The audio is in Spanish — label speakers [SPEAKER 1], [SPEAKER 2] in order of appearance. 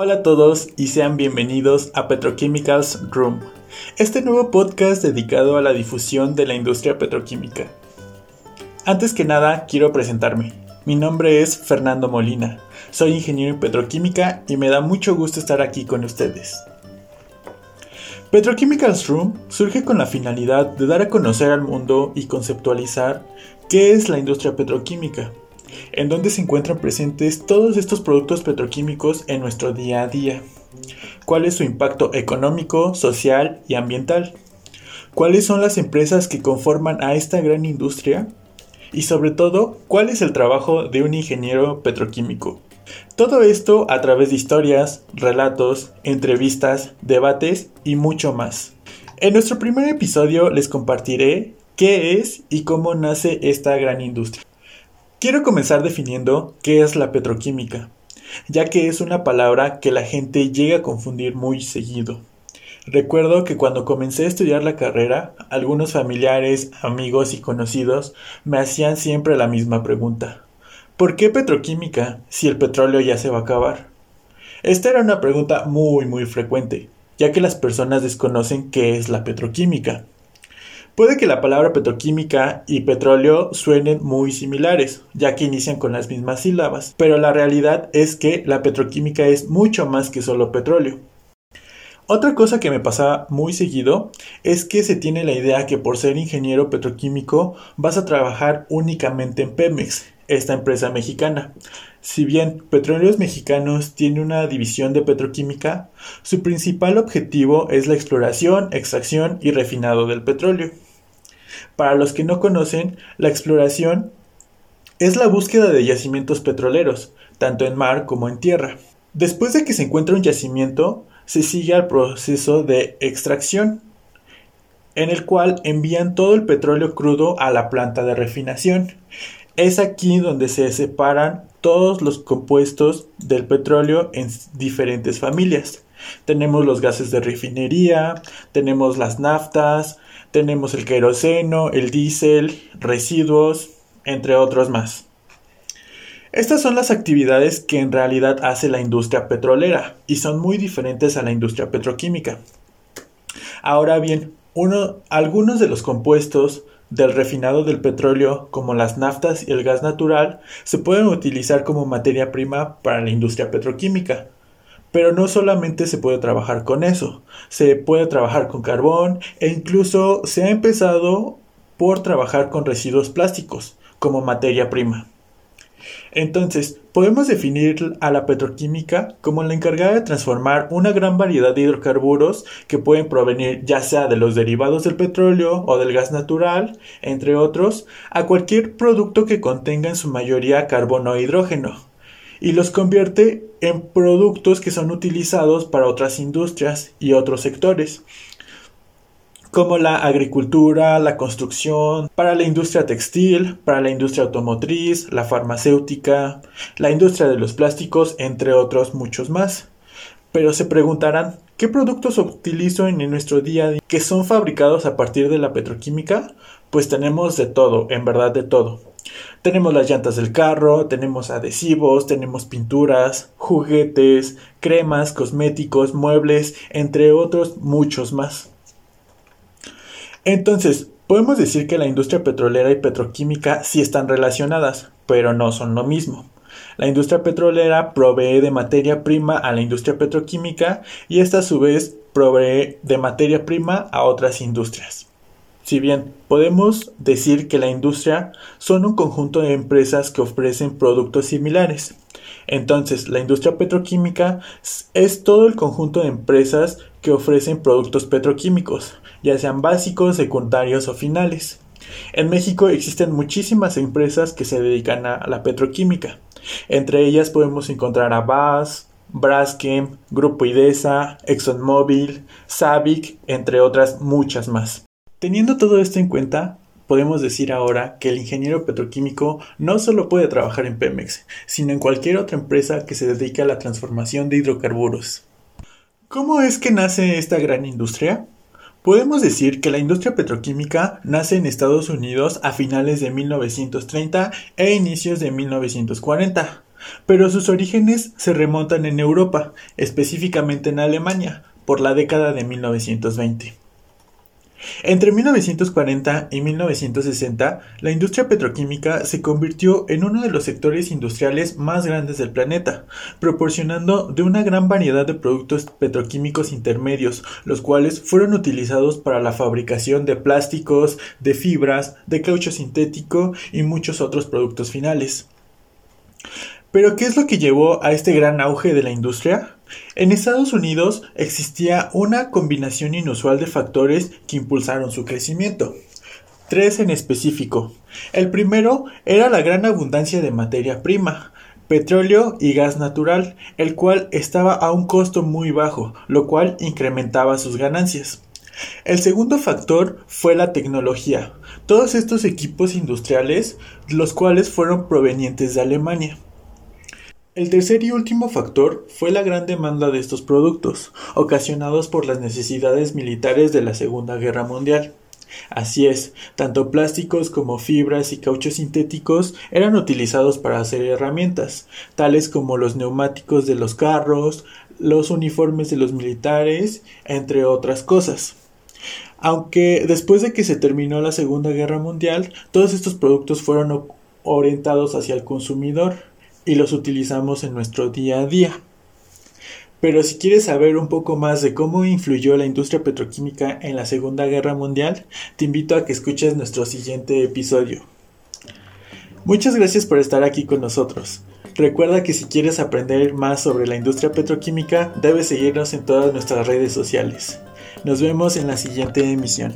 [SPEAKER 1] Hola a todos y sean bienvenidos a Petrochemicals Room, este nuevo podcast dedicado a la difusión de la industria petroquímica. Antes que nada, quiero presentarme. Mi nombre es Fernando Molina, soy ingeniero en petroquímica y me da mucho gusto estar aquí con ustedes. Petrochemicals Room surge con la finalidad de dar a conocer al mundo y conceptualizar qué es la industria petroquímica en donde se encuentran presentes todos estos productos petroquímicos en nuestro día a día. ¿Cuál es su impacto económico, social y ambiental? ¿Cuáles son las empresas que conforman a esta gran industria? Y sobre todo, ¿cuál es el trabajo de un ingeniero petroquímico? Todo esto a través de historias, relatos, entrevistas, debates y mucho más. En nuestro primer episodio les compartiré qué es y cómo nace esta gran industria. Quiero comenzar definiendo qué es la petroquímica, ya que es una palabra que la gente llega a confundir muy seguido. Recuerdo que cuando comencé a estudiar la carrera, algunos familiares, amigos y conocidos me hacían siempre la misma pregunta. ¿Por qué petroquímica si el petróleo ya se va a acabar? Esta era una pregunta muy muy frecuente, ya que las personas desconocen qué es la petroquímica. Puede que la palabra petroquímica y petróleo suenen muy similares, ya que inician con las mismas sílabas, pero la realidad es que la petroquímica es mucho más que solo petróleo. Otra cosa que me pasa muy seguido es que se tiene la idea que por ser ingeniero petroquímico vas a trabajar únicamente en Pemex, esta empresa mexicana. Si bien Petróleos Mexicanos tiene una división de petroquímica, su principal objetivo es la exploración, extracción y refinado del petróleo. Para los que no conocen, la exploración es la búsqueda de yacimientos petroleros, tanto en mar como en tierra. Después de que se encuentra un yacimiento, se sigue al proceso de extracción, en el cual envían todo el petróleo crudo a la planta de refinación. Es aquí donde se separan todos los compuestos del petróleo en diferentes familias. Tenemos los gases de refinería, tenemos las naftas, tenemos el queroseno, el diésel, residuos, entre otros más. Estas son las actividades que en realidad hace la industria petrolera y son muy diferentes a la industria petroquímica. Ahora bien, algunos de los compuestos del refinado del petróleo, como las naftas y el gas natural, se pueden utilizar como materia prima para la industria petroquímica. Pero no solamente se puede trabajar con eso, se puede trabajar con carbón e incluso se ha empezado por trabajar con residuos plásticos como materia prima. Entonces, podemos definir a la petroquímica como la encargada de transformar una gran variedad de hidrocarburos que pueden provenir ya sea de los derivados del petróleo o del gas natural, entre otros, a cualquier producto que contenga en su mayoría carbono o hidrógeno, y los convierte en productos que son utilizados para otras industrias y otros sectores como la agricultura, la construcción, para la industria textil, para la industria automotriz, la farmacéutica, la industria de los plásticos, entre otros muchos más. Pero se preguntarán, ¿qué productos utilizo en nuestro día a día que son fabricados a partir de la petroquímica? Pues tenemos de todo, en verdad de todo. Tenemos las llantas del carro, tenemos adhesivos, tenemos pinturas, juguetes, cremas, cosméticos, muebles, entre otros muchos más. Entonces, podemos decir que la industria petrolera y petroquímica sí están relacionadas, pero no son lo mismo. La industria petrolera provee de materia prima a la industria petroquímica y esta a su vez provee de materia prima a otras industrias. Si bien podemos decir que la industria son un conjunto de empresas que ofrecen productos similares, entonces la industria petroquímica es todo el conjunto de empresas que ofrecen productos petroquímicos, ya sean básicos, secundarios o finales. En México existen muchísimas empresas que se dedican a la petroquímica. Entre ellas podemos encontrar a BAS, Braskem, Grupo IDESA, ExxonMobil, Sabic, entre otras muchas más. Teniendo todo esto en cuenta, podemos decir ahora que el ingeniero petroquímico no solo puede trabajar en Pemex, sino en cualquier otra empresa que se dedique a la transformación de hidrocarburos. ¿Cómo es que nace esta gran industria? Podemos decir que la industria petroquímica nace en Estados Unidos a finales de 1930 e inicios de 1940, pero sus orígenes se remontan en Europa, específicamente en Alemania, por la década de 1920. Entre 1940 y 1960, la industria petroquímica se convirtió en uno de los sectores industriales más grandes del planeta, proporcionando de una gran variedad de productos petroquímicos intermedios, los cuales fueron utilizados para la fabricación de plásticos, de fibras, de caucho sintético y muchos otros productos finales. Pero ¿qué es lo que llevó a este gran auge de la industria? En Estados Unidos existía una combinación inusual de factores que impulsaron su crecimiento. Tres en específico. El primero era la gran abundancia de materia prima, petróleo y gas natural, el cual estaba a un costo muy bajo, lo cual incrementaba sus ganancias. El segundo factor fue la tecnología, todos estos equipos industriales, los cuales fueron provenientes de Alemania. El tercer y último factor fue la gran demanda de estos productos, ocasionados por las necesidades militares de la Segunda Guerra Mundial. Así es, tanto plásticos como fibras y cauchos sintéticos eran utilizados para hacer herramientas, tales como los neumáticos de los carros, los uniformes de los militares, entre otras cosas. Aunque después de que se terminó la Segunda Guerra Mundial, todos estos productos fueron orientados hacia el consumidor, y los utilizamos en nuestro día a día. Pero si quieres saber un poco más de cómo influyó la industria petroquímica en la Segunda Guerra Mundial, te invito a que escuches nuestro siguiente episodio. Muchas gracias por estar aquí con nosotros. Recuerda que si quieres aprender más sobre la industria petroquímica, debes seguirnos en todas nuestras redes sociales. Nos vemos en la siguiente emisión.